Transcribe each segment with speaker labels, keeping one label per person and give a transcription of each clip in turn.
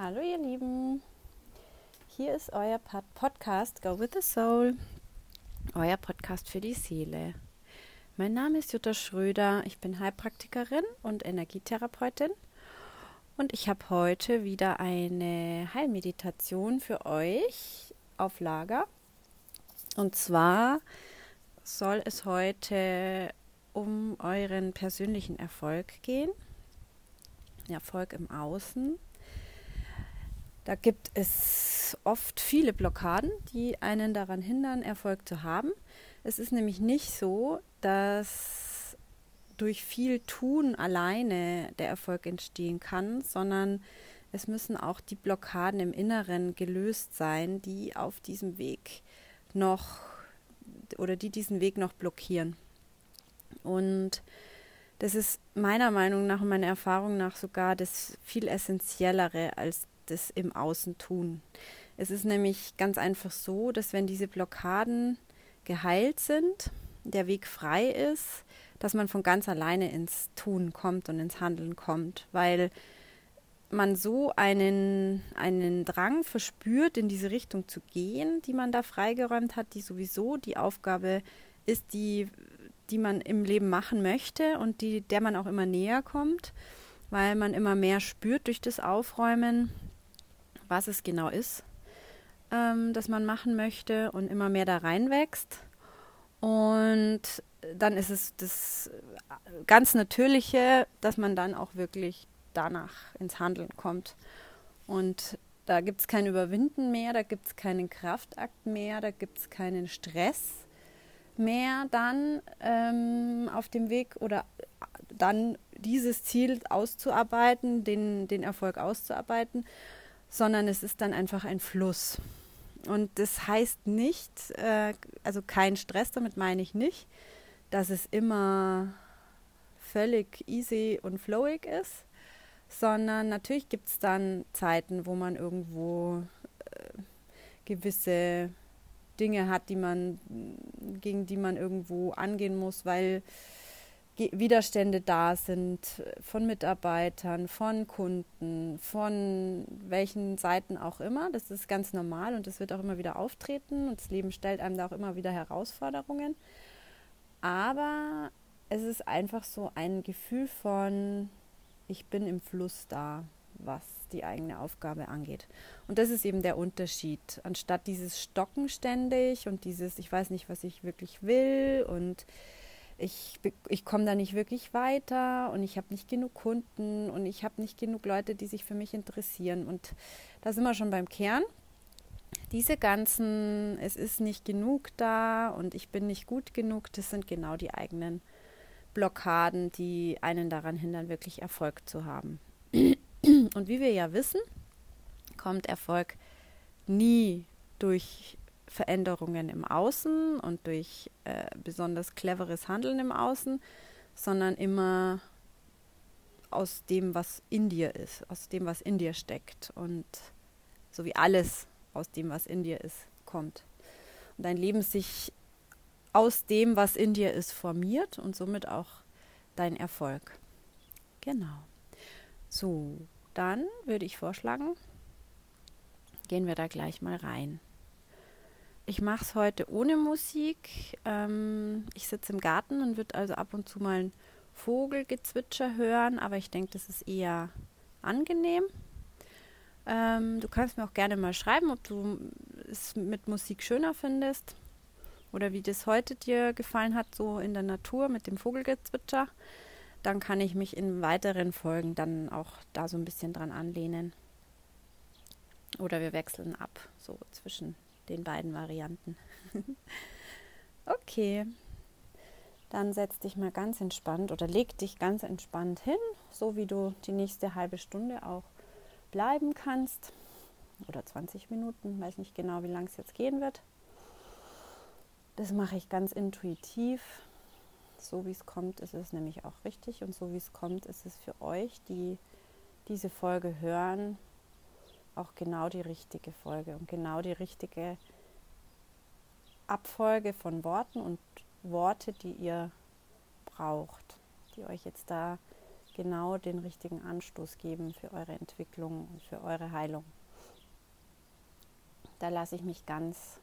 Speaker 1: Hallo ihr Lieben, hier ist euer Podcast Go with the Soul, euer Podcast für die Seele. Mein Name ist Jutta Schröder, ich bin Heilpraktikerin und Energietherapeutin und ich habe heute wieder eine Heilmeditation für euch auf Lager. Und zwar soll es heute um euren persönlichen Erfolg gehen. Erfolg im Außen. Da gibt es oft viele Blockaden, die einen daran hindern, Erfolg zu haben. Es ist nämlich nicht so, dass durch viel Tun alleine der Erfolg entstehen kann, sondern es müssen auch die Blockaden im Inneren gelöst sein, die auf diesem Weg noch oder die diesen Weg noch blockieren. Und das ist meiner Meinung nach und meiner Erfahrung nach sogar das viel essentiellere als das im Außen tun. Es ist nämlich ganz einfach so, dass wenn diese Blockaden geheilt sind, der Weg frei ist, dass man von ganz alleine ins Tun kommt und ins Handeln kommt, weil man so einen, einen Drang verspürt, in diese Richtung zu gehen, die man da freigeräumt hat, die sowieso die Aufgabe ist, die, die man im Leben machen möchte und die, der man auch immer näher kommt, weil man immer mehr spürt durch das Aufräumen, was es genau ist, ähm, das man machen möchte und immer mehr da reinwächst. Und dann ist es das ganz Natürliche, dass man dann auch wirklich danach ins Handeln kommt. Und da gibt es kein Überwinden mehr, da gibt es keinen Kraftakt mehr, da gibt es keinen Stress mehr dann ähm, auf dem Weg oder dann dieses Ziel auszuarbeiten, den, den Erfolg auszuarbeiten, sondern es ist dann einfach ein Fluss. Und das heißt nicht, äh, also kein Stress, damit meine ich nicht, dass es immer völlig easy und flowig ist, sondern natürlich gibt es dann Zeiten, wo man irgendwo äh, gewisse Dinge hat, die man, gegen die man irgendwo angehen muss, weil Widerstände da sind von Mitarbeitern, von Kunden, von welchen Seiten auch immer. Das ist ganz normal und das wird auch immer wieder auftreten und das Leben stellt einem da auch immer wieder Herausforderungen. Aber es ist einfach so ein Gefühl von, ich bin im Fluss da, was die eigene Aufgabe angeht. Und das ist eben der Unterschied. Anstatt dieses Stocken ständig und dieses, ich weiß nicht, was ich wirklich will und ich, ich komme da nicht wirklich weiter und ich habe nicht genug Kunden und ich habe nicht genug Leute, die sich für mich interessieren. Und da sind wir schon beim Kern. Diese ganzen, es ist nicht genug da und ich bin nicht gut genug, das sind genau die eigenen Blockaden, die einen daran hindern, wirklich Erfolg zu haben. Und wie wir ja wissen, kommt Erfolg nie durch Veränderungen im Außen und durch äh, besonders cleveres Handeln im Außen, sondern immer aus dem, was in dir ist, aus dem, was in dir steckt und so wie alles aus dem, was in dir ist, kommt. Und dein Leben sich aus dem, was in dir ist, formiert und somit auch dein Erfolg. Genau. So, dann würde ich vorschlagen, gehen wir da gleich mal rein. Ich mache es heute ohne Musik. Ähm, ich sitze im Garten und würde also ab und zu mal ein Vogelgezwitscher hören, aber ich denke, das ist eher angenehm. Ähm, du kannst mir auch gerne mal schreiben, ob du es mit Musik schöner findest oder wie das heute dir gefallen hat, so in der Natur mit dem Vogelgezwitscher, dann kann ich mich in weiteren Folgen dann auch da so ein bisschen dran anlehnen. Oder wir wechseln ab, so zwischen den beiden Varianten. okay, dann setz dich mal ganz entspannt oder leg dich ganz entspannt hin, so wie du die nächste halbe Stunde auch bleiben kannst. Oder 20 Minuten, weiß nicht genau, wie lang es jetzt gehen wird. Das mache ich ganz intuitiv. So wie es kommt, ist es nämlich auch richtig. Und so wie es kommt, ist es für euch, die diese Folge hören, auch genau die richtige Folge und genau die richtige Abfolge von Worten und Worte, die ihr braucht, die euch jetzt da genau den richtigen Anstoß geben für eure Entwicklung und für eure Heilung. Da lasse ich mich ganz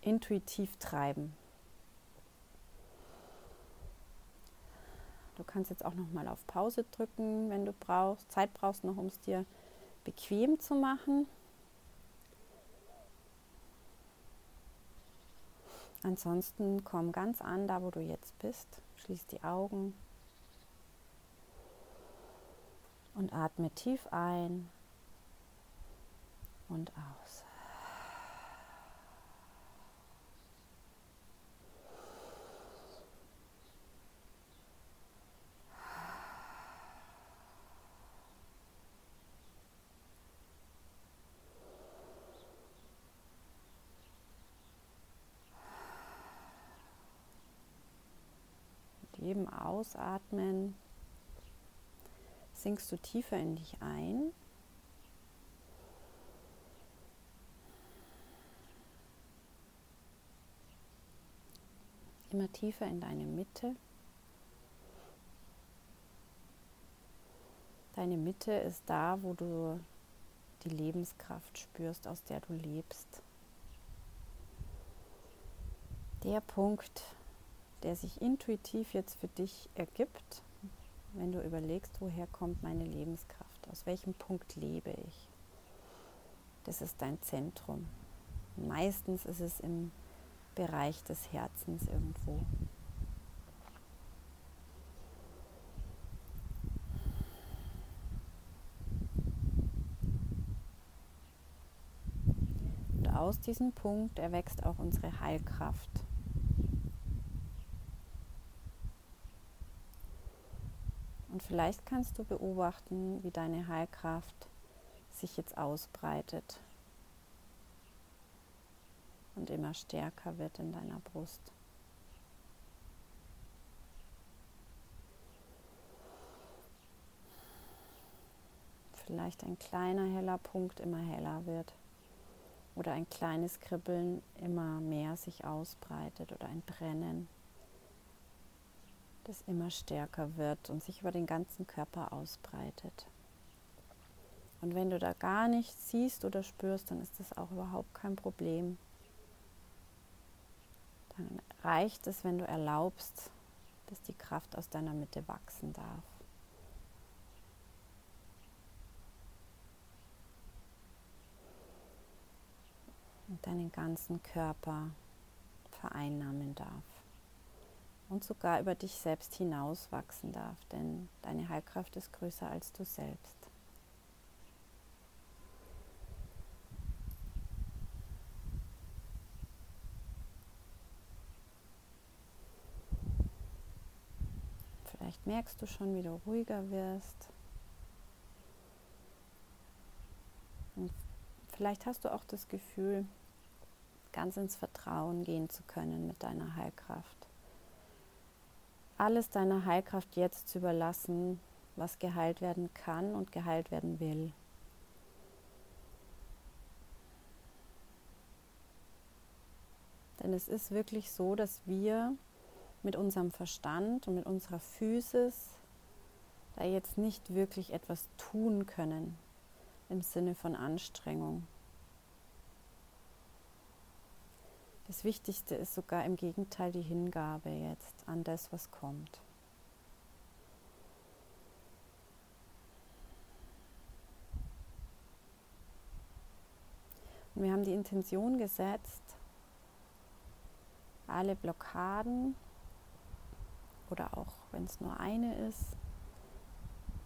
Speaker 1: intuitiv treiben. Du kannst jetzt auch noch mal auf Pause drücken, wenn du brauchst, Zeit brauchst noch, um es dir bequem zu machen. Ansonsten komm ganz an, da wo du jetzt bist. Schließ die Augen und atme tief ein und aus. jedem Ausatmen sinkst du tiefer in dich ein. Immer tiefer in deine Mitte. Deine Mitte ist da, wo du die Lebenskraft spürst, aus der du lebst. Der Punkt, der sich intuitiv jetzt für dich ergibt, wenn du überlegst, woher kommt meine Lebenskraft, aus welchem Punkt lebe ich. Das ist dein Zentrum. Meistens ist es im Bereich des Herzens irgendwo. Und aus diesem Punkt erwächst auch unsere Heilkraft. Vielleicht kannst du beobachten, wie deine Heilkraft sich jetzt ausbreitet und immer stärker wird in deiner Brust. Vielleicht ein kleiner heller Punkt immer heller wird oder ein kleines Kribbeln immer mehr sich ausbreitet oder ein Brennen das immer stärker wird und sich über den ganzen Körper ausbreitet. Und wenn du da gar nichts siehst oder spürst, dann ist das auch überhaupt kein Problem. Dann reicht es, wenn du erlaubst, dass die Kraft aus deiner Mitte wachsen darf. Und deinen ganzen Körper vereinnahmen darf und sogar über dich selbst hinaus wachsen darf, denn deine Heilkraft ist größer als du selbst. Vielleicht merkst du schon, wie du ruhiger wirst. Und vielleicht hast du auch das Gefühl, ganz ins Vertrauen gehen zu können mit deiner Heilkraft alles deiner Heilkraft jetzt zu überlassen, was geheilt werden kann und geheilt werden will. Denn es ist wirklich so, dass wir mit unserem Verstand und mit unserer Physis da jetzt nicht wirklich etwas tun können im Sinne von Anstrengung. Das Wichtigste ist sogar im Gegenteil die Hingabe jetzt an das, was kommt. Und wir haben die Intention gesetzt, alle Blockaden oder auch wenn es nur eine ist,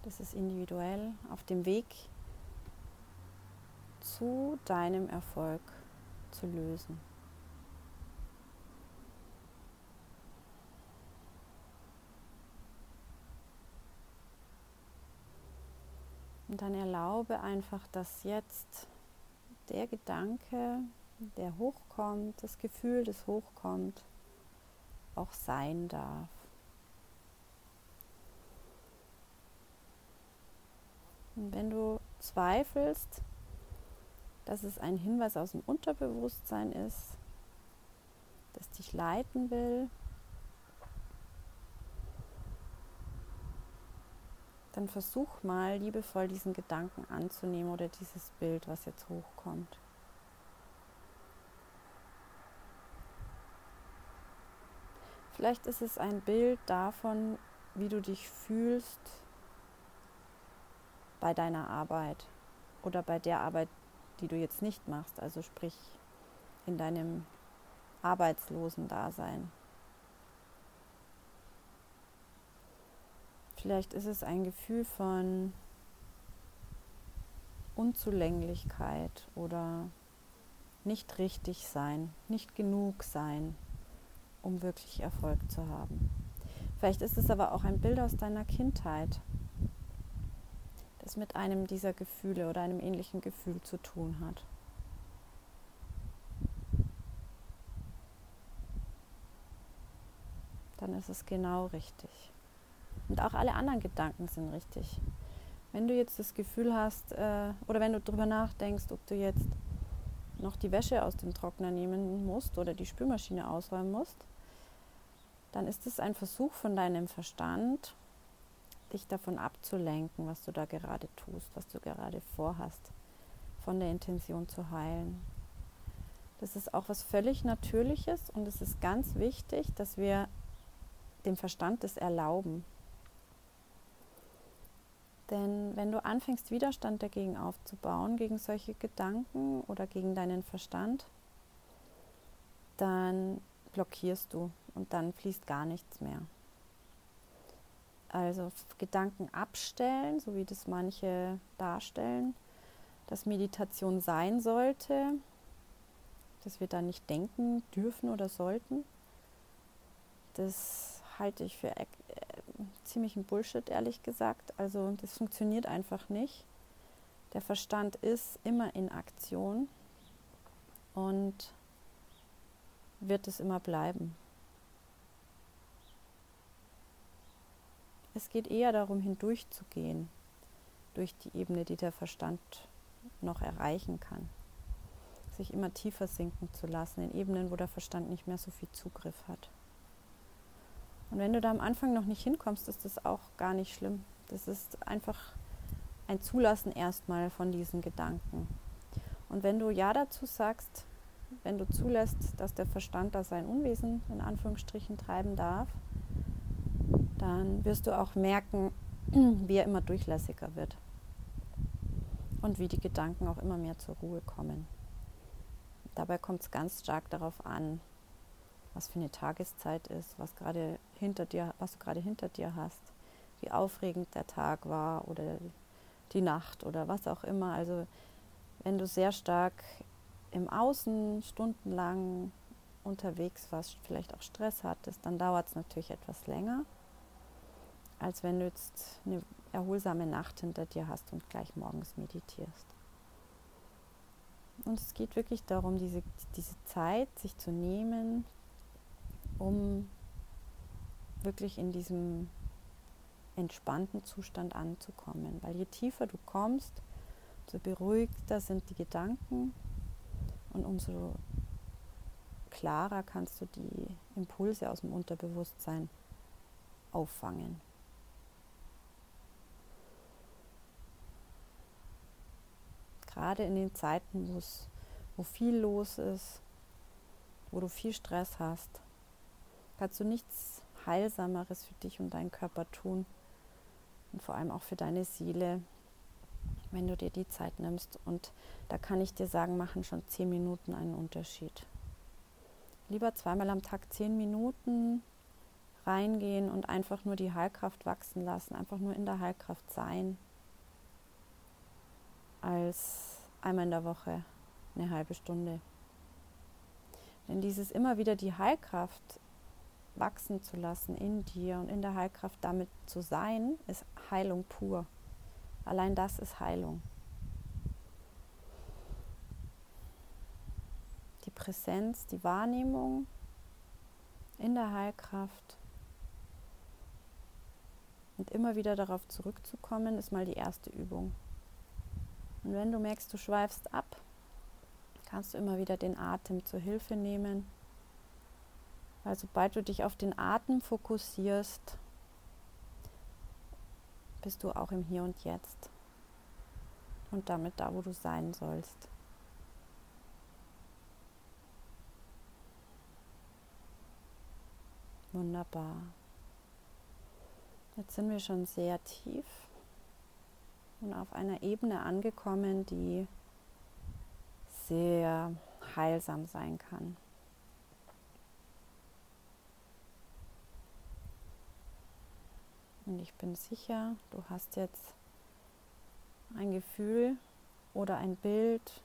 Speaker 1: das ist individuell, auf dem Weg zu deinem Erfolg zu lösen. Und dann erlaube einfach, dass jetzt der Gedanke, der hochkommt, das Gefühl, das hochkommt, auch sein darf. Und wenn du zweifelst, dass es ein Hinweis aus dem Unterbewusstsein ist, das dich leiten will, dann versuch mal liebevoll diesen Gedanken anzunehmen oder dieses Bild, was jetzt hochkommt. Vielleicht ist es ein Bild davon, wie du dich fühlst bei deiner Arbeit oder bei der Arbeit, die du jetzt nicht machst, also sprich in deinem Arbeitslosen-Dasein. Vielleicht ist es ein Gefühl von Unzulänglichkeit oder nicht richtig sein, nicht genug sein, um wirklich Erfolg zu haben. Vielleicht ist es aber auch ein Bild aus deiner Kindheit, das mit einem dieser Gefühle oder einem ähnlichen Gefühl zu tun hat. Dann ist es genau richtig. Und auch alle anderen Gedanken sind richtig. Wenn du jetzt das Gefühl hast, äh, oder wenn du darüber nachdenkst, ob du jetzt noch die Wäsche aus dem Trockner nehmen musst oder die Spülmaschine ausräumen musst, dann ist es ein Versuch von deinem Verstand, dich davon abzulenken, was du da gerade tust, was du gerade vorhast, von der Intention zu heilen. Das ist auch was völlig Natürliches und es ist ganz wichtig, dass wir dem Verstand das erlauben. Denn wenn du anfängst, Widerstand dagegen aufzubauen, gegen solche Gedanken oder gegen deinen Verstand, dann blockierst du und dann fließt gar nichts mehr. Also Gedanken abstellen, so wie das manche darstellen, dass Meditation sein sollte, dass wir da nicht denken dürfen oder sollten. Das halte ich für äh, ziemlichen Bullshit, ehrlich gesagt. Also das funktioniert einfach nicht. Der Verstand ist immer in Aktion und wird es immer bleiben. Es geht eher darum, hindurchzugehen, durch die Ebene, die der Verstand noch erreichen kann. Sich immer tiefer sinken zu lassen, in Ebenen, wo der Verstand nicht mehr so viel Zugriff hat. Und wenn du da am Anfang noch nicht hinkommst, ist das auch gar nicht schlimm. Das ist einfach ein Zulassen erstmal von diesen Gedanken. Und wenn du Ja dazu sagst, wenn du zulässt, dass der Verstand da sein Unwesen in Anführungsstrichen treiben darf, dann wirst du auch merken, wie er immer durchlässiger wird und wie die Gedanken auch immer mehr zur Ruhe kommen. Dabei kommt es ganz stark darauf an, was für eine Tageszeit ist, was gerade hinter dir, was du gerade hinter dir hast, wie aufregend der Tag war oder die Nacht oder was auch immer. Also wenn du sehr stark im Außen stundenlang unterwegs warst, vielleicht auch Stress hattest, dann dauert es natürlich etwas länger, als wenn du jetzt eine erholsame Nacht hinter dir hast und gleich morgens meditierst. Und es geht wirklich darum, diese, diese Zeit sich zu nehmen, um wirklich in diesem entspannten Zustand anzukommen. Weil je tiefer du kommst, umso beruhigter sind die Gedanken und umso klarer kannst du die Impulse aus dem Unterbewusstsein auffangen. Gerade in den Zeiten, wo viel los ist, wo du viel Stress hast, kannst du nichts Heilsameres für dich und deinen Körper tun und vor allem auch für deine Seele, wenn du dir die Zeit nimmst. Und da kann ich dir sagen, machen schon zehn Minuten einen Unterschied. Lieber zweimal am Tag zehn Minuten reingehen und einfach nur die Heilkraft wachsen lassen, einfach nur in der Heilkraft sein, als einmal in der Woche eine halbe Stunde. Denn dieses immer wieder die Heilkraft wachsen zu lassen in dir und in der Heilkraft damit zu sein, ist Heilung pur. Allein das ist Heilung. Die Präsenz, die Wahrnehmung in der Heilkraft und immer wieder darauf zurückzukommen, ist mal die erste Übung. Und wenn du merkst, du schweifst ab, kannst du immer wieder den Atem zur Hilfe nehmen weil sobald du dich auf den Atem fokussierst, bist du auch im Hier und Jetzt und damit da, wo du sein sollst. Wunderbar. Jetzt sind wir schon sehr tief und auf einer Ebene angekommen, die sehr heilsam sein kann. Und ich bin sicher, du hast jetzt ein Gefühl oder ein Bild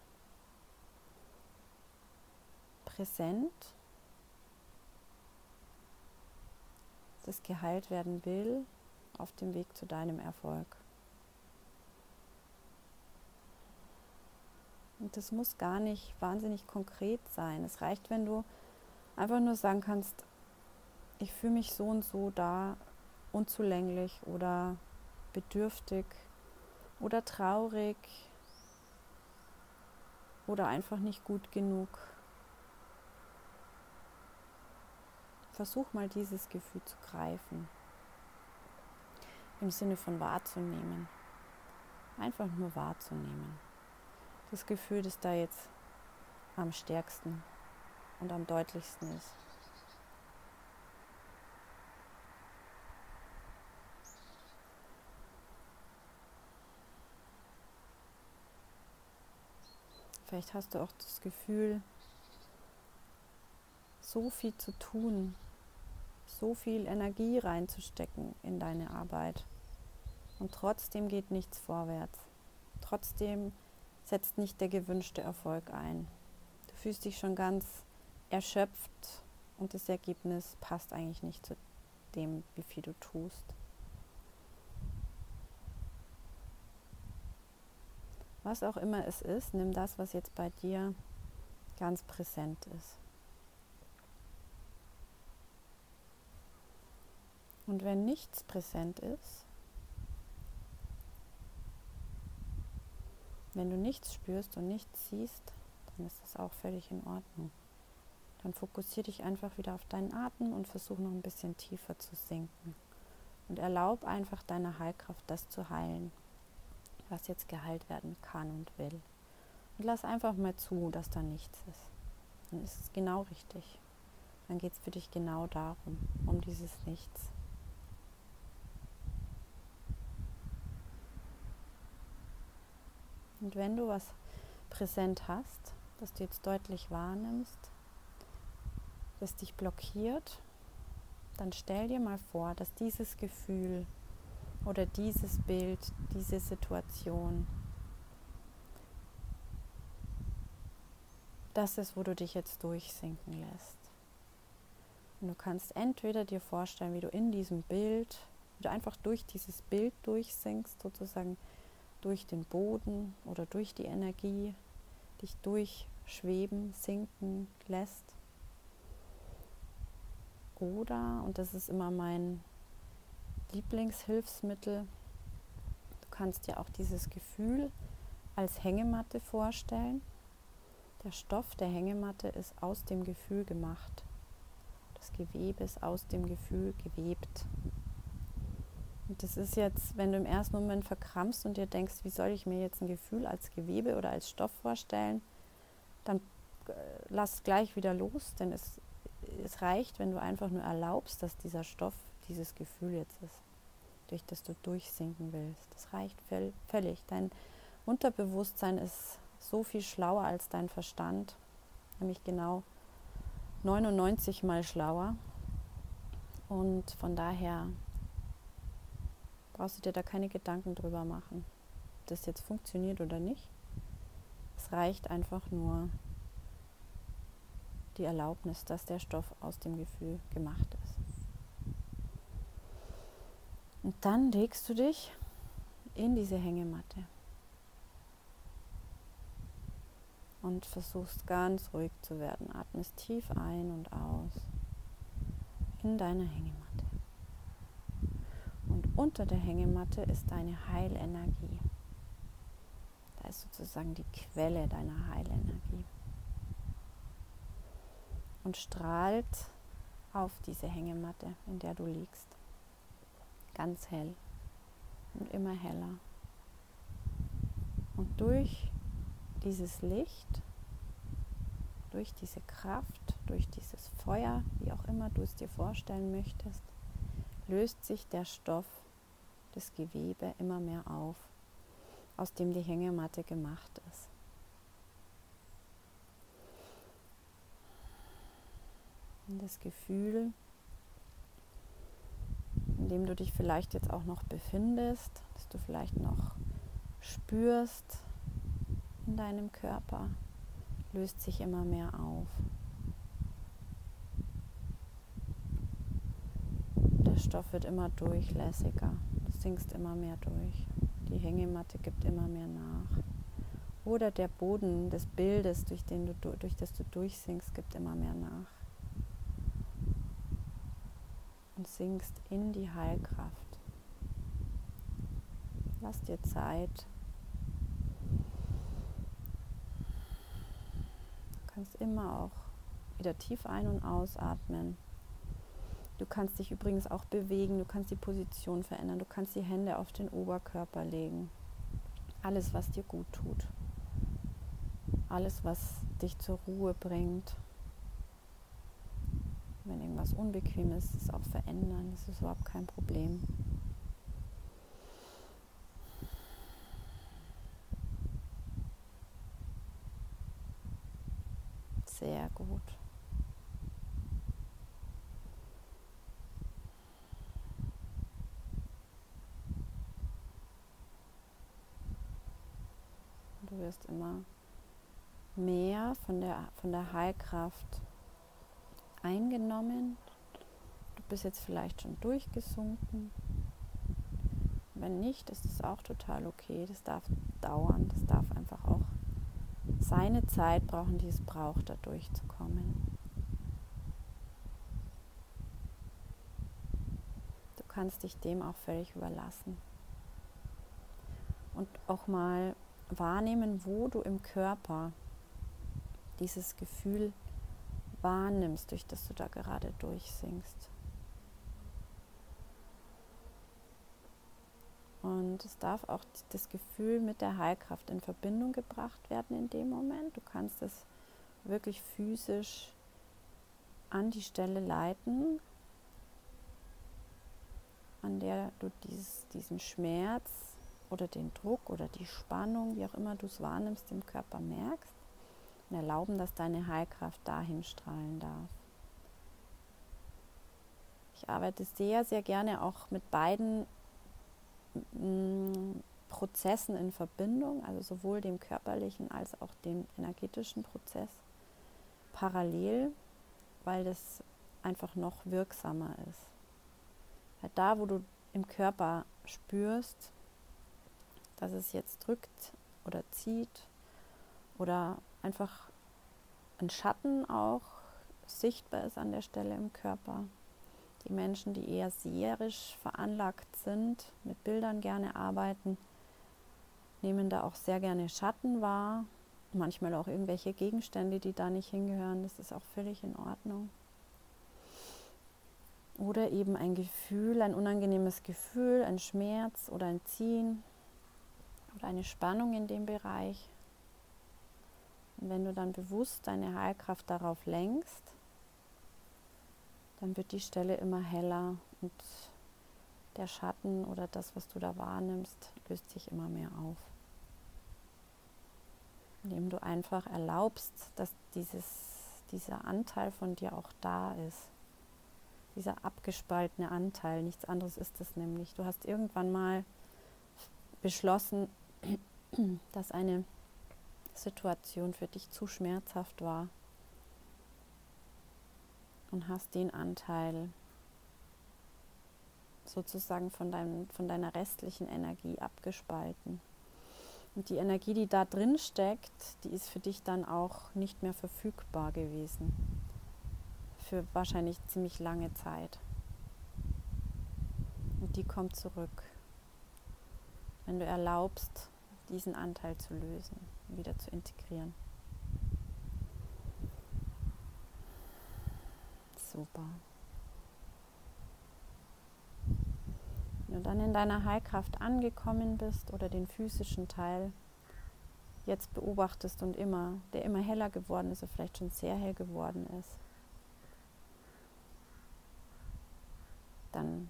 Speaker 1: präsent, das geheilt werden will auf dem Weg zu deinem Erfolg. Und das muss gar nicht wahnsinnig konkret sein. Es reicht, wenn du einfach nur sagen kannst, ich fühle mich so und so da unzulänglich oder bedürftig oder traurig oder einfach nicht gut genug. Versuch mal dieses Gefühl zu greifen, im Sinne von wahrzunehmen. Einfach nur wahrzunehmen. Das Gefühl, das da jetzt am stärksten und am deutlichsten ist. Vielleicht hast du auch das Gefühl, so viel zu tun, so viel Energie reinzustecken in deine Arbeit. Und trotzdem geht nichts vorwärts. Trotzdem setzt nicht der gewünschte Erfolg ein. Du fühlst dich schon ganz erschöpft und das Ergebnis passt eigentlich nicht zu dem, wie viel du tust. Was auch immer es ist, nimm das, was jetzt bei dir ganz präsent ist. Und wenn nichts präsent ist, wenn du nichts spürst und nichts siehst, dann ist das auch völlig in Ordnung. Dann fokussiere dich einfach wieder auf deinen Atem und versuch noch ein bisschen tiefer zu sinken. Und erlaub einfach deiner Heilkraft, das zu heilen was jetzt geheilt werden kann und will. Und lass einfach mal zu, dass da nichts ist. Dann ist es genau richtig. Dann geht es für dich genau darum, um dieses Nichts. Und wenn du was präsent hast, das du jetzt deutlich wahrnimmst, das dich blockiert, dann stell dir mal vor, dass dieses Gefühl oder dieses Bild, diese Situation. Das ist, wo du dich jetzt durchsinken lässt. Und du kannst entweder dir vorstellen, wie du in diesem Bild, wie du einfach durch dieses Bild durchsinkst, sozusagen durch den Boden oder durch die Energie, dich durchschweben, sinken lässt. Oder, und das ist immer mein Lieblingshilfsmittel. Du kannst dir auch dieses Gefühl als Hängematte vorstellen. Der Stoff der Hängematte ist aus dem Gefühl gemacht. Das Gewebe ist aus dem Gefühl gewebt. Und das ist jetzt, wenn du im ersten Moment verkrampfst und dir denkst, wie soll ich mir jetzt ein Gefühl als Gewebe oder als Stoff vorstellen, dann äh, lass gleich wieder los, denn es, es reicht, wenn du einfach nur erlaubst, dass dieser Stoff dieses Gefühl jetzt ist, durch das du durchsinken willst. Das reicht völlig. Dein Unterbewusstsein ist so viel schlauer als dein Verstand, nämlich genau 99 mal schlauer. Und von daher brauchst du dir da keine Gedanken drüber machen, ob das jetzt funktioniert oder nicht. Es reicht einfach nur die Erlaubnis, dass der Stoff aus dem Gefühl gemacht ist. Und dann legst du dich in diese Hängematte und versuchst ganz ruhig zu werden. Atmest tief ein und aus in deiner Hängematte. Und unter der Hängematte ist deine Heilenergie. Da ist sozusagen die Quelle deiner Heilenergie. Und strahlt auf diese Hängematte, in der du liegst ganz hell. und immer heller. Und durch dieses Licht, durch diese Kraft, durch dieses Feuer, wie auch immer du es dir vorstellen möchtest, löst sich der Stoff, das Gewebe immer mehr auf, aus dem die Hängematte gemacht ist. Und das Gefühl, dem du dich vielleicht jetzt auch noch befindest, dass du vielleicht noch spürst in deinem Körper, löst sich immer mehr auf. Der Stoff wird immer durchlässiger, du sinkst immer mehr durch. Die Hängematte gibt immer mehr nach. Oder der Boden des Bildes, durch, den du, durch das du durchsinkst, gibt immer mehr nach und sinkst in die Heilkraft. Lass dir Zeit. Du kannst immer auch wieder tief ein- und ausatmen. Du kannst dich übrigens auch bewegen, du kannst die Position verändern, du kannst die Hände auf den Oberkörper legen. Alles, was dir gut tut. Alles, was dich zur Ruhe bringt. Wenn irgendwas unbequem ist, es auch verändern. Das ist überhaupt kein Problem. Sehr gut. Du wirst immer mehr von der, von der Heilkraft eingenommen. Du bist jetzt vielleicht schon durchgesunken. Wenn nicht, ist es auch total okay. Das darf dauern. Das darf einfach auch seine Zeit brauchen, die es braucht, da durchzukommen. Du kannst dich dem auch völlig überlassen. Und auch mal wahrnehmen, wo du im Körper dieses Gefühl wahrnimmst, durch das du da gerade durchsingst. Und es darf auch das Gefühl mit der Heilkraft in Verbindung gebracht werden in dem Moment. Du kannst es wirklich physisch an die Stelle leiten, an der du dieses, diesen Schmerz oder den Druck oder die Spannung, wie auch immer du es wahrnimmst, im Körper merkst und erlauben, dass deine Heilkraft dahin strahlen darf. Ich arbeite sehr, sehr gerne auch mit beiden mm, Prozessen in Verbindung, also sowohl dem körperlichen als auch dem energetischen Prozess parallel, weil das einfach noch wirksamer ist. Weil da, wo du im Körper spürst, dass es jetzt drückt oder zieht oder einfach ein Schatten auch sichtbar ist an der Stelle im Körper. Die Menschen, die eher seherisch veranlagt sind, mit Bildern gerne arbeiten, nehmen da auch sehr gerne Schatten wahr. Manchmal auch irgendwelche Gegenstände, die da nicht hingehören. Das ist auch völlig in Ordnung. Oder eben ein Gefühl, ein unangenehmes Gefühl, ein Schmerz oder ein Ziehen oder eine Spannung in dem Bereich. Und wenn du dann bewusst deine Heilkraft darauf lenkst, dann wird die Stelle immer heller und der Schatten oder das, was du da wahrnimmst, löst sich immer mehr auf. Indem du einfach erlaubst, dass dieses, dieser Anteil von dir auch da ist. Dieser abgespaltene Anteil, nichts anderes ist es nämlich. Du hast irgendwann mal beschlossen, dass eine Situation für dich zu schmerzhaft war und hast den Anteil sozusagen von, deinem, von deiner restlichen Energie abgespalten. Und die Energie, die da drin steckt, die ist für dich dann auch nicht mehr verfügbar gewesen. Für wahrscheinlich ziemlich lange Zeit. Und die kommt zurück, wenn du erlaubst, diesen Anteil zu lösen wieder zu integrieren. Super. Wenn du dann in deiner Heilkraft angekommen bist oder den physischen Teil jetzt beobachtest und immer, der immer heller geworden ist oder vielleicht schon sehr hell geworden ist, dann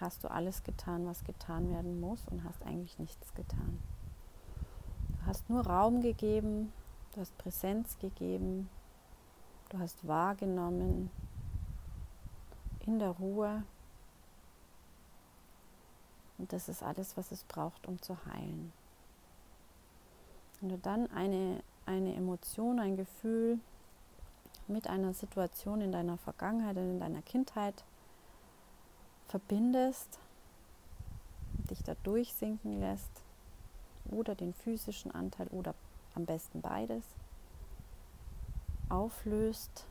Speaker 1: hast du alles getan, was getan werden muss und hast eigentlich nichts getan. Hast nur Raum gegeben, du hast Präsenz gegeben, du hast wahrgenommen in der Ruhe. Und das ist alles, was es braucht, um zu heilen. Wenn du dann eine, eine Emotion, ein Gefühl mit einer Situation in deiner Vergangenheit und in deiner Kindheit verbindest, dich da durchsinken lässt, oder den physischen Anteil oder am besten beides, auflöst,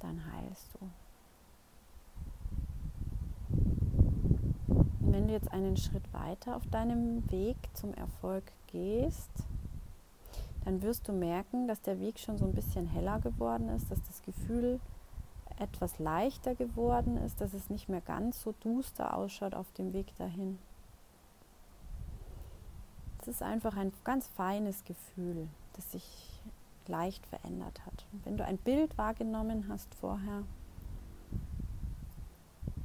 Speaker 1: dann heilst du. Und wenn du jetzt einen Schritt weiter auf deinem Weg zum Erfolg gehst, dann wirst du merken, dass der Weg schon so ein bisschen heller geworden ist, dass das Gefühl etwas leichter geworden ist, dass es nicht mehr ganz so duster ausschaut auf dem Weg dahin. Es ist einfach ein ganz feines Gefühl, das sich leicht verändert hat. Und wenn du ein Bild wahrgenommen hast vorher,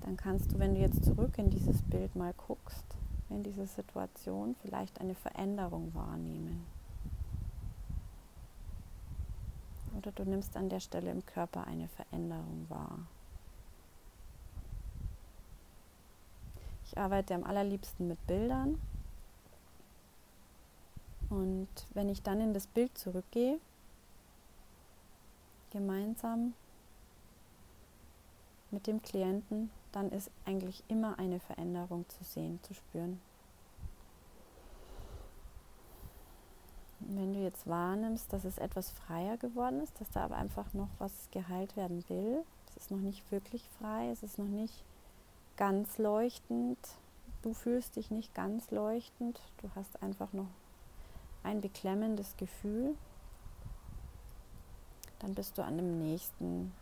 Speaker 1: dann kannst du, wenn du jetzt zurück in dieses Bild mal guckst, in diese Situation vielleicht eine Veränderung wahrnehmen. Oder du nimmst an der Stelle im Körper eine Veränderung wahr. Ich arbeite am allerliebsten mit Bildern. Und wenn ich dann in das Bild zurückgehe, gemeinsam mit dem Klienten, dann ist eigentlich immer eine Veränderung zu sehen, zu spüren. wenn du jetzt wahrnimmst, dass es etwas freier geworden ist, dass da aber einfach noch was geheilt werden will, es ist noch nicht wirklich frei, es ist noch nicht ganz leuchtend, du fühlst dich nicht ganz leuchtend, du hast einfach noch ein beklemmendes Gefühl, dann bist du an dem nächsten,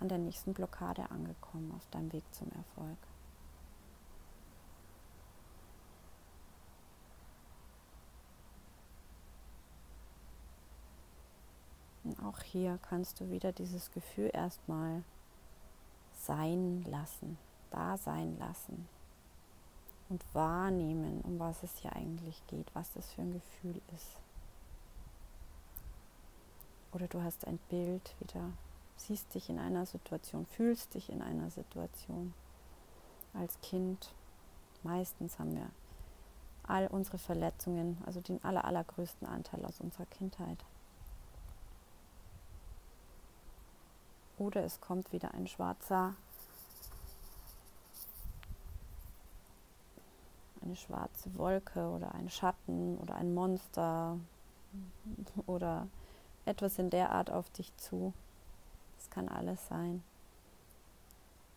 Speaker 1: an der nächsten Blockade angekommen auf deinem Weg zum Erfolg. Und auch hier kannst du wieder dieses Gefühl erstmal sein lassen, da sein lassen und wahrnehmen, um was es hier eigentlich geht, was das für ein Gefühl ist. Oder du hast ein Bild wieder, siehst dich in einer Situation, fühlst dich in einer Situation. Als Kind, meistens haben wir all unsere Verletzungen, also den aller, allergrößten Anteil aus unserer Kindheit. Oder es kommt wieder ein schwarzer eine schwarze Wolke oder ein Schatten oder ein Monster oder etwas in der Art auf dich zu. Das kann alles sein.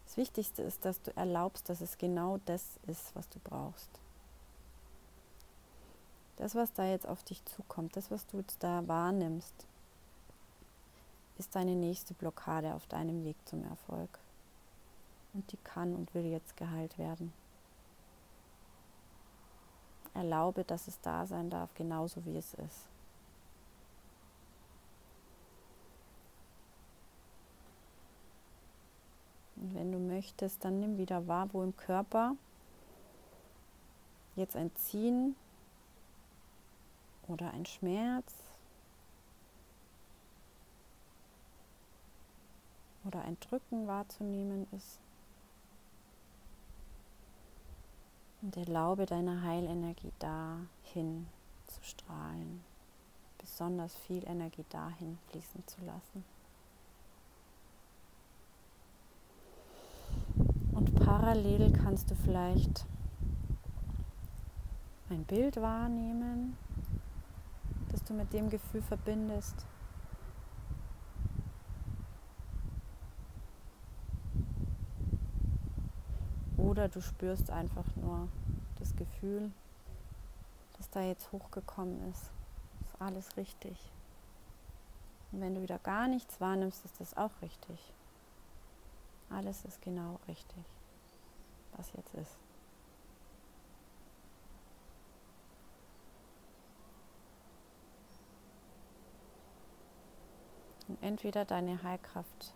Speaker 1: Das Wichtigste ist, dass du erlaubst, dass es genau das ist, was du brauchst. Das, was da jetzt auf dich zukommt, das, was du jetzt da wahrnimmst, ist deine nächste Blockade auf deinem Weg zum Erfolg. Und die kann und will jetzt geheilt werden erlaube, dass es da sein darf, genauso wie es ist. Und wenn du möchtest, dann nimm wieder wahr, wo im Körper jetzt ein Ziehen oder ein Schmerz oder ein Drücken wahrzunehmen ist. Und erlaube deiner Heilenergie dahin zu strahlen, besonders viel Energie dahin fließen zu lassen. Und parallel kannst du vielleicht ein Bild wahrnehmen, das du mit dem Gefühl verbindest. Oder du spürst einfach nur das Gefühl, das da jetzt hochgekommen ist. Ist alles richtig. Und wenn du wieder gar nichts wahrnimmst, ist das auch richtig. Alles ist genau richtig. was jetzt ist. Und entweder deine Heilkraft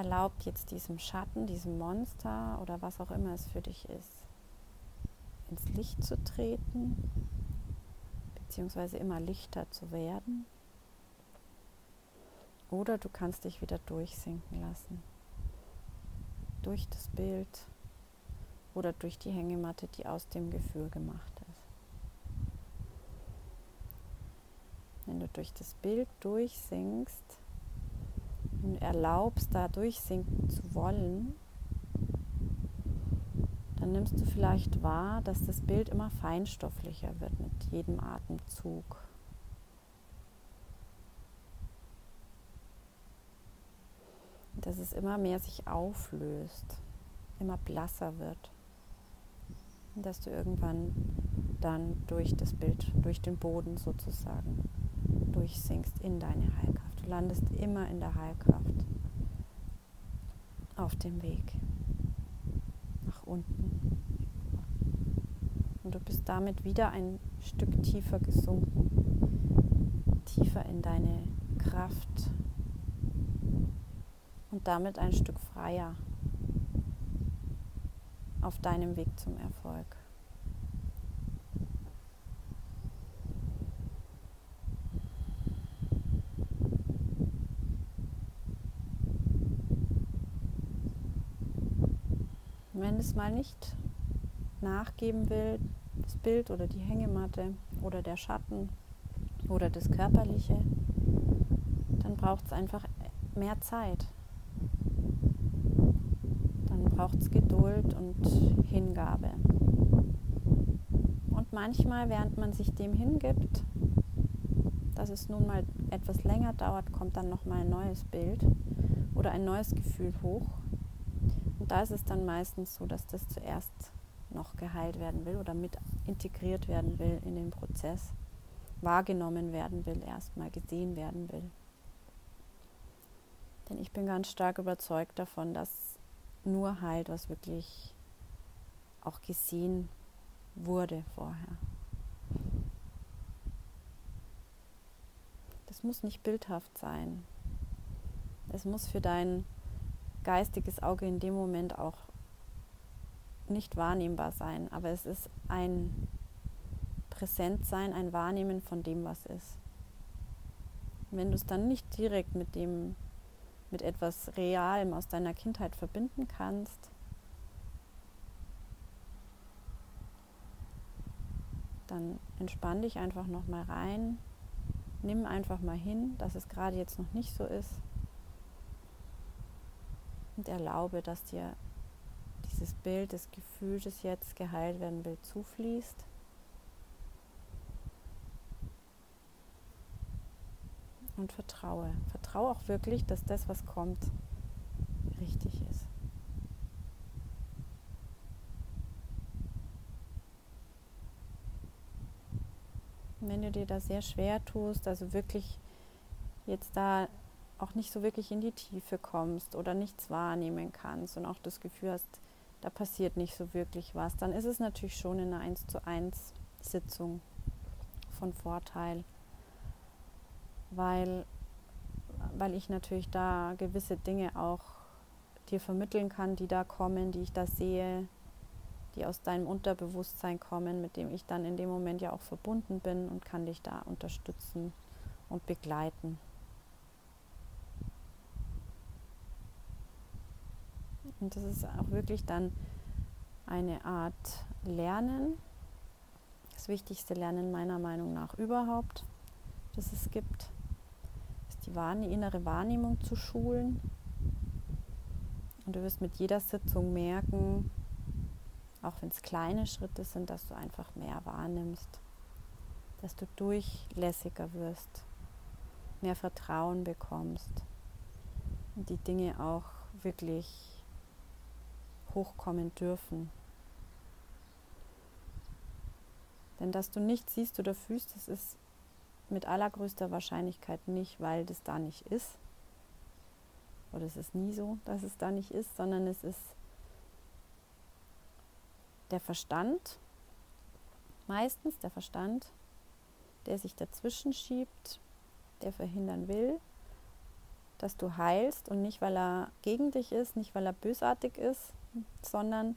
Speaker 1: erlaubt jetzt diesem Schatten, diesem Monster oder was auch immer es für dich ist, ins Licht zu treten, beziehungsweise immer lichter zu werden. Oder du kannst dich wieder durchsinken lassen. Durch das Bild oder durch die Hängematte, die aus dem Gefühl gemacht ist. Wenn du durch das Bild durchsinkst und erlaubst, da durchsinken zu wollen, dann nimmst du vielleicht wahr, dass das Bild immer feinstofflicher wird mit jedem Atemzug. dass es immer mehr sich auflöst, immer blasser wird. Und dass du irgendwann dann durch das Bild, durch den Boden sozusagen, durchsinkst in deine Heilkraft. Du landest immer in der Heilkraft auf dem Weg nach unten. Und du bist damit wieder ein Stück tiefer gesunken, tiefer in deine Kraft, und damit ein Stück freier auf deinem Weg zum Erfolg. Wenn es mal nicht nachgeben will, das Bild oder die Hängematte oder der Schatten oder das Körperliche, dann braucht es einfach mehr Zeit braucht es Geduld und Hingabe. Und manchmal, während man sich dem hingibt, dass es nun mal etwas länger dauert, kommt dann noch mal ein neues Bild oder ein neues Gefühl hoch. Da ist es dann meistens so, dass das zuerst noch geheilt werden will oder mit integriert werden will in den Prozess, wahrgenommen werden will, erstmal gesehen werden will. Denn ich bin ganz stark überzeugt davon, dass nur halt, was wirklich auch gesehen wurde vorher. Das muss nicht bildhaft sein. Es muss für dein geistiges Auge in dem Moment auch nicht wahrnehmbar sein, aber es ist ein Präsentsein, ein Wahrnehmen von dem, was ist. wenn du es dann nicht direkt mit dem mit etwas Realem aus deiner Kindheit verbinden kannst, dann entspann dich einfach noch mal rein. Nimm einfach mal hin, dass es gerade jetzt noch nicht so ist. Und erlaube, dass dir dieses Bild, das Gefühl, das jetzt geheilt werden will, zufließt. und vertraue. Vertraue auch wirklich, dass das, was kommt, richtig ist. wenn du dir da sehr schwer tust, also wirklich jetzt da auch nicht so wirklich in die Tiefe kommst oder nichts wahrnehmen kannst und auch das Gefühl hast, da passiert nicht so wirklich was, dann ist es natürlich schon in einer 1 zu 1 Sitzung von Vorteil weil, weil ich natürlich da gewisse Dinge auch dir vermitteln kann, die da kommen, die ich da sehe, die aus deinem Unterbewusstsein kommen, mit dem ich dann in dem Moment ja auch verbunden bin und kann dich da unterstützen und begleiten. Und das ist auch wirklich dann eine Art Lernen, das wichtigste Lernen meiner Meinung nach überhaupt, das es gibt die Wahrne innere Wahrnehmung zu schulen. Und du wirst mit jeder Sitzung merken, auch wenn es kleine Schritte sind, dass du einfach mehr wahrnimmst, dass du durchlässiger wirst, mehr Vertrauen bekommst und die Dinge auch wirklich hochkommen dürfen. Denn dass du nicht siehst oder fühlst, das ist mit allergrößter Wahrscheinlichkeit nicht, weil das da nicht ist, oder es ist nie so, dass es da nicht ist, sondern es ist der Verstand, meistens der Verstand, der sich dazwischen schiebt, der verhindern will, dass du heilst und nicht, weil er gegen dich ist, nicht, weil er bösartig ist, sondern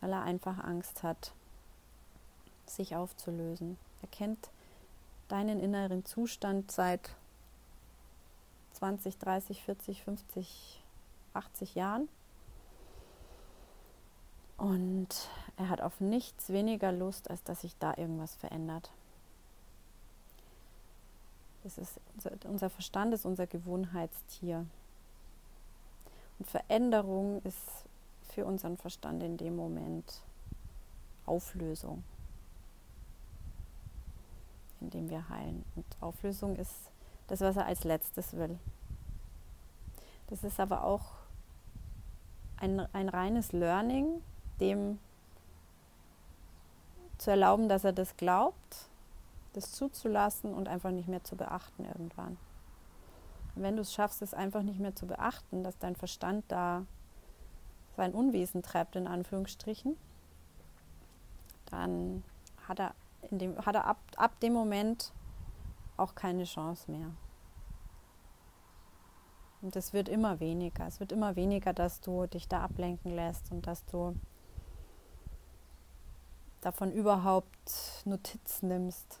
Speaker 1: weil er einfach Angst hat, sich aufzulösen. Er kennt deinen inneren Zustand seit 20, 30, 40, 50, 80 Jahren. Und er hat auf nichts weniger Lust, als dass sich da irgendwas verändert. Das ist unser Verstand ist unser Gewohnheitstier. Und Veränderung ist für unseren Verstand in dem Moment Auflösung, indem wir heilen. Und Auflösung ist das, was er als letztes will. Das ist aber auch ein, ein reines Learning, dem zu erlauben, dass er das glaubt das zuzulassen und einfach nicht mehr zu beachten irgendwann. Wenn du es schaffst, es einfach nicht mehr zu beachten, dass dein Verstand da sein Unwesen treibt, in Anführungsstrichen, dann hat er, in dem, hat er ab, ab dem Moment auch keine Chance mehr. Und es wird immer weniger. Es wird immer weniger, dass du dich da ablenken lässt und dass du davon überhaupt Notiz nimmst.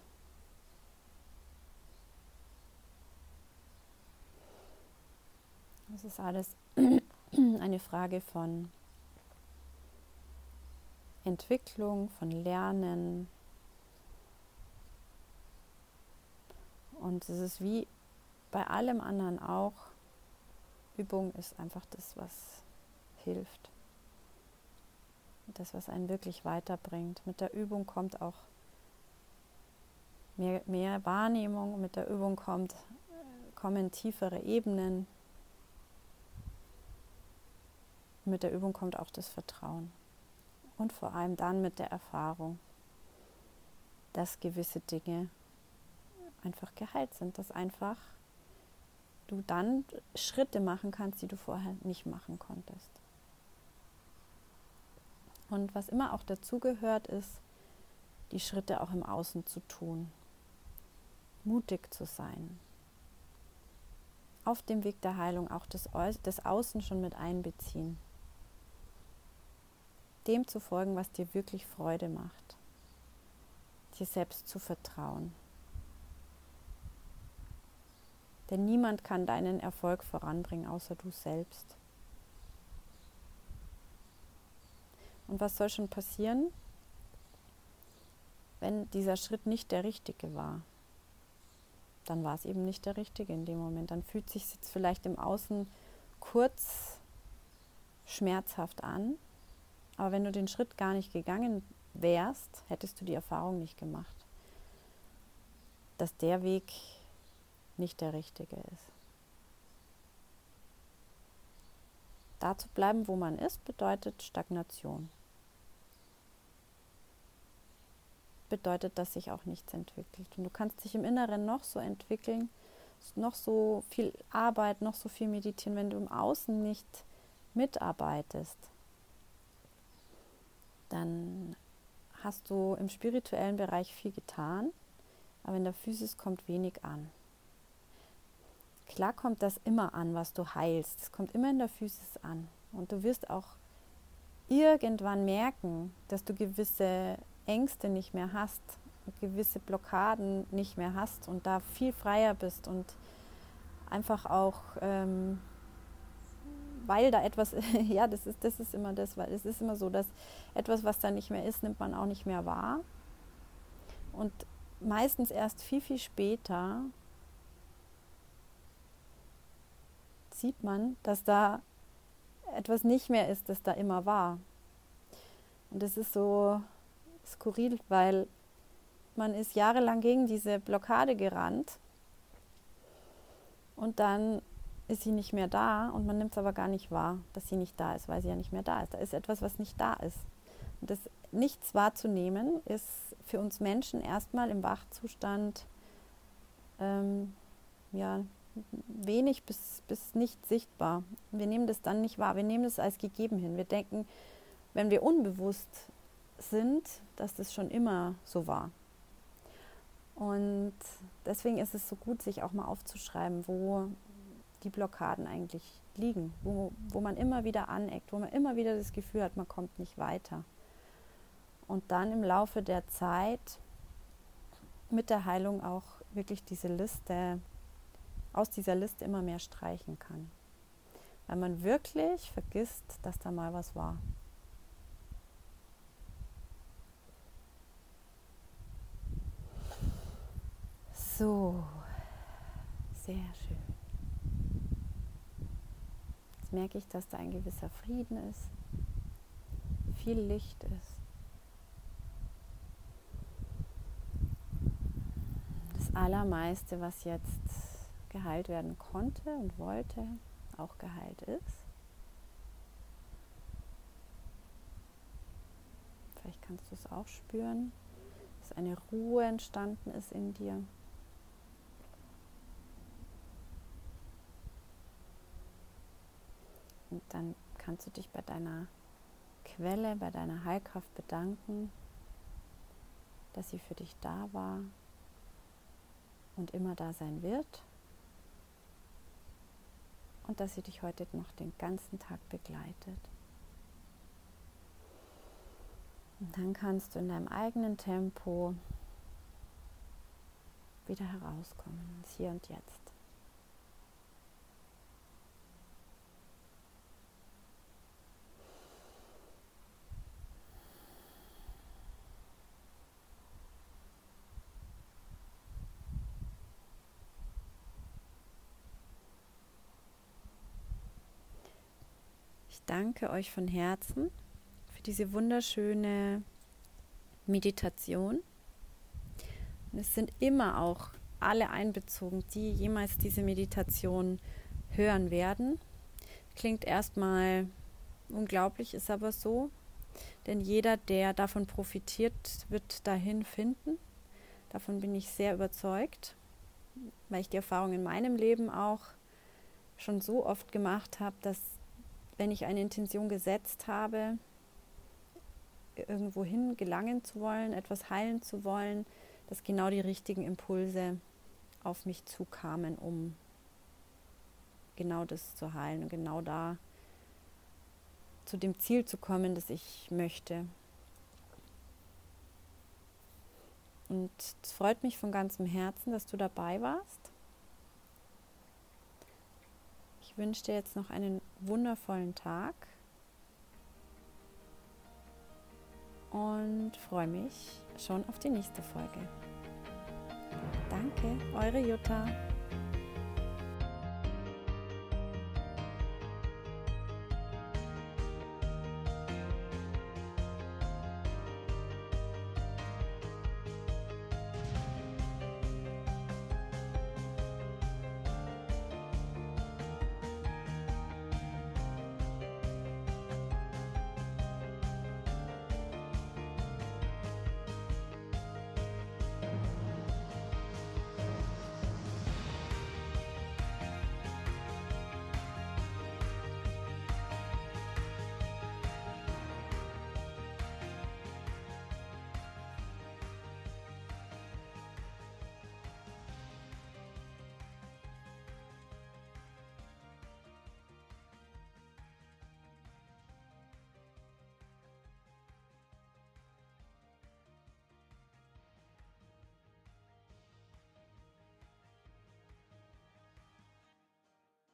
Speaker 1: Das ist alles eine Frage von Entwicklung, von Lernen. Und es ist wie bei allem anderen auch, Übung ist einfach das, was hilft. Das, was einen wirklich weiterbringt. Mit der Übung kommt auch mehr, mehr Wahrnehmung, mit der Übung kommt, kommen tiefere Ebenen, mit der Übung kommt auch das Vertrauen. Und vor allem dann mit der Erfahrung, dass gewisse Dinge einfach geheilt sind, dass einfach du dann Schritte machen kannst, die du vorher nicht machen konntest. Und was immer auch dazugehört, ist, die Schritte auch im Außen zu tun, mutig zu sein, auf dem Weg der Heilung auch das, das Außen schon mit einbeziehen dem zu folgen, was dir wirklich Freude macht. Dir selbst zu vertrauen. Denn niemand kann deinen Erfolg voranbringen, außer du selbst. Und was soll schon passieren, wenn dieser Schritt nicht der richtige war? Dann war es eben nicht der richtige in dem Moment. Dann fühlt sich jetzt vielleicht im Außen kurz schmerzhaft an, aber wenn du den Schritt gar nicht gegangen wärst, hättest du die Erfahrung nicht gemacht, dass der Weg nicht der richtige ist. Da zu bleiben, wo man ist, bedeutet Stagnation. Bedeutet, dass sich auch nichts entwickelt. Und du kannst dich im Inneren noch so entwickeln, noch so viel Arbeit, noch so viel meditieren, wenn du im Außen nicht mitarbeitest, dann hast du im spirituellen Bereich viel getan, aber in der Physis kommt wenig an. Klar kommt das immer an, was du heilst. Es kommt immer in der Physis an. Und du wirst auch irgendwann merken, dass du gewisse Ängste nicht mehr hast, gewisse Blockaden nicht mehr hast und da viel freier bist und einfach auch ähm, weil da etwas, ja, das ist, das ist immer das, weil es ist immer so, dass etwas, was da nicht mehr ist, nimmt man auch nicht mehr wahr. Und meistens erst viel, viel später sieht man, dass da etwas nicht mehr ist, das da immer war. Und das ist so skurril, weil man ist jahrelang gegen diese Blockade gerannt und dann ist sie nicht mehr da und man nimmt es aber gar nicht wahr, dass sie nicht da ist, weil sie ja nicht mehr da ist. Da ist etwas, was nicht da ist. Und das Nichts wahrzunehmen ist für uns Menschen erstmal im Wachzustand ähm, ja wenig bis, bis nicht sichtbar. Wir nehmen das dann nicht wahr, wir nehmen das als gegeben hin. Wir denken, wenn wir unbewusst sind, dass das schon immer so war. Und deswegen ist es so gut, sich auch mal aufzuschreiben, wo die Blockaden eigentlich liegen, wo, wo man immer wieder aneckt, wo man immer wieder das Gefühl hat, man kommt nicht weiter. Und dann im Laufe der Zeit mit der Heilung auch wirklich diese Liste, aus dieser Liste immer mehr streichen kann. Weil man wirklich vergisst, dass da mal was war. So, sehr schön. Jetzt merke ich, dass da ein gewisser Frieden ist, viel Licht ist. Das Allermeiste, was jetzt geheilt werden konnte und wollte, auch geheilt ist. Vielleicht kannst du es auch spüren, dass eine Ruhe entstanden ist in dir. Und dann kannst du dich bei deiner Quelle, bei deiner Heilkraft bedanken, dass sie für dich da war und immer da sein wird und dass sie dich heute noch den ganzen Tag begleitet. Und dann kannst du in deinem eigenen Tempo wieder herauskommen, ins Hier und Jetzt. Danke euch von Herzen für diese wunderschöne Meditation. Und es sind immer auch alle einbezogen, die jemals diese Meditation hören werden. Klingt erstmal unglaublich, ist aber so. Denn jeder, der davon profitiert, wird dahin finden. Davon bin ich sehr überzeugt, weil ich die Erfahrung in meinem Leben auch schon so oft gemacht habe, dass wenn ich eine Intention gesetzt habe, irgendwohin gelangen zu wollen, etwas heilen zu wollen, dass genau die richtigen Impulse auf mich zukamen, um genau das zu heilen und genau da zu dem Ziel zu kommen, das ich möchte. Und es freut mich von ganzem Herzen, dass du dabei warst. Ich wünsche dir jetzt noch einen wundervollen Tag und freue mich schon auf die nächste Folge. Danke, eure Jutta.